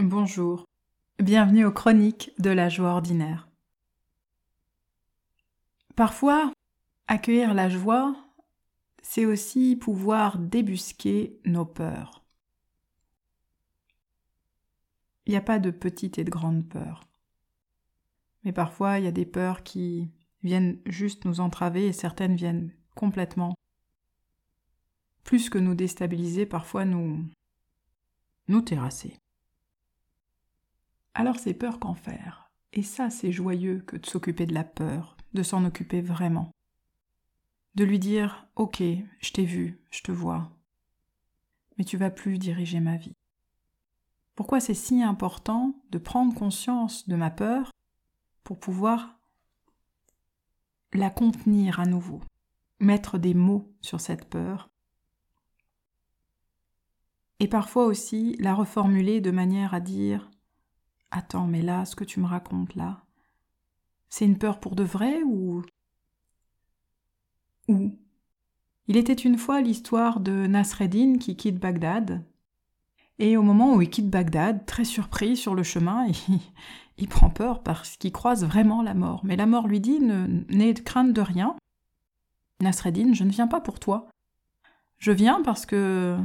Bonjour, bienvenue aux chroniques de la joie ordinaire. Parfois, accueillir la joie, c'est aussi pouvoir débusquer nos peurs. Il n'y a pas de petites et de grandes peurs. Mais parfois, il y a des peurs qui viennent juste nous entraver et certaines viennent complètement. Plus que nous déstabiliser, parfois nous nous terrasser. Alors ces peurs qu'en faire Et ça, c'est joyeux que de s'occuper de la peur, de s'en occuper vraiment. De lui dire Ok, je t'ai vu, je te vois, mais tu vas plus diriger ma vie. Pourquoi c'est si important de prendre conscience de ma peur pour pouvoir la contenir à nouveau, mettre des mots sur cette peur et parfois aussi la reformuler de manière à dire Attends, mais là, ce que tu me racontes là, c'est une peur pour de vrai ou. Où Il était une fois l'histoire de Nasreddin qui quitte Bagdad. Et au moment où il quitte Bagdad, très surpris sur le chemin, il, il prend peur parce qu'il croise vraiment la mort. Mais la mort lui dit N'aie crainte de rien. Nasreddin, je ne viens pas pour toi. Je viens parce que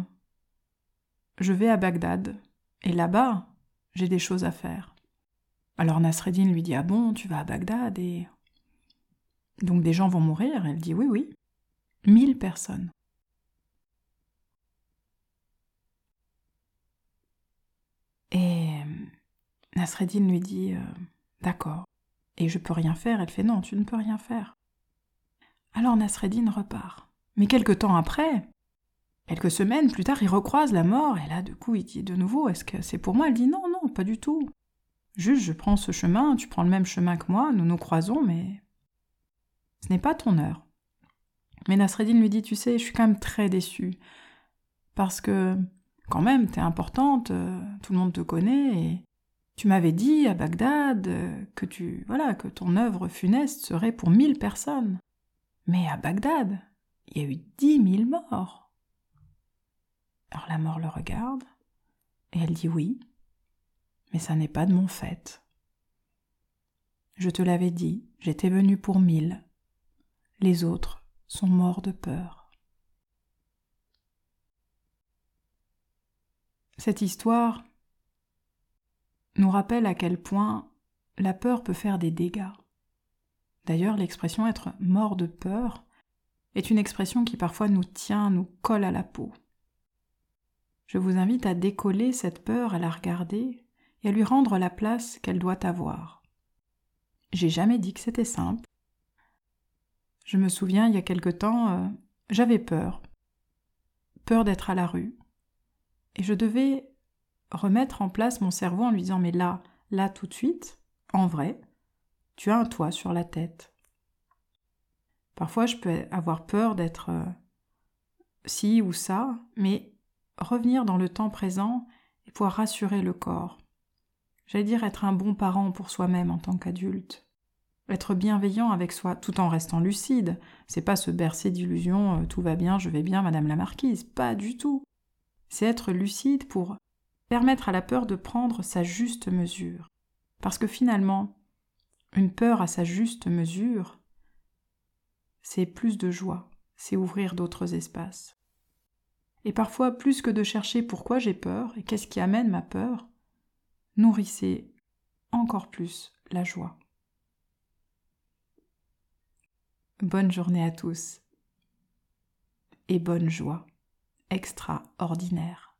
je vais à Bagdad. Et là-bas, j'ai des choses à faire. Alors Nasreddin lui dit Ah bon, tu vas à Bagdad et. Donc des gens vont mourir Elle dit Oui, oui. Mille personnes. Et Nasreddin lui dit euh, D'accord. Et je peux rien faire Elle fait Non, tu ne peux rien faire. Alors Nasreddin repart. Mais quelque temps après, Quelques semaines plus tard, il recroise la mort, et là, du coup, il dit de nouveau Est-ce que c'est pour moi? Elle dit Non, non, pas du tout. Juste, je prends ce chemin, tu prends le même chemin que moi, nous nous croisons, mais. Ce n'est pas ton heure. Mais Nasreddin lui dit Tu sais, je suis quand même très déçue. Parce que, quand même, t'es importante, euh, tout le monde te connaît, et. Tu m'avais dit à Bagdad euh, que tu. Voilà, que ton œuvre funeste serait pour mille personnes. Mais à Bagdad, il y a eu dix mille morts. Alors la mort le regarde, et elle dit oui, mais ça n'est pas de mon fait. Je te l'avais dit, j'étais venu pour mille. Les autres sont morts de peur. Cette histoire nous rappelle à quel point la peur peut faire des dégâts. D'ailleurs, l'expression être mort de peur est une expression qui parfois nous tient, nous colle à la peau. Je vous invite à décoller cette peur, à la regarder et à lui rendre la place qu'elle doit avoir. J'ai jamais dit que c'était simple. Je me souviens, il y a quelque temps, euh, j'avais peur. Peur d'être à la rue. Et je devais remettre en place mon cerveau en lui disant Mais là, là tout de suite, en vrai, tu as un toit sur la tête. Parfois, je peux avoir peur d'être euh, ci ou ça, mais revenir dans le temps présent et pouvoir rassurer le corps. J'allais dire être un bon parent pour soi-même en tant qu'adulte. Être bienveillant avec soi tout en restant lucide. C'est pas se bercer d'illusions euh, tout va bien, je vais bien, madame la marquise. Pas du tout. C'est être lucide pour permettre à la peur de prendre sa juste mesure. Parce que finalement, une peur à sa juste mesure, c'est plus de joie, c'est ouvrir d'autres espaces. Et parfois, plus que de chercher pourquoi j'ai peur et qu'est-ce qui amène ma peur, nourrissez encore plus la joie. Bonne journée à tous et bonne joie extraordinaire.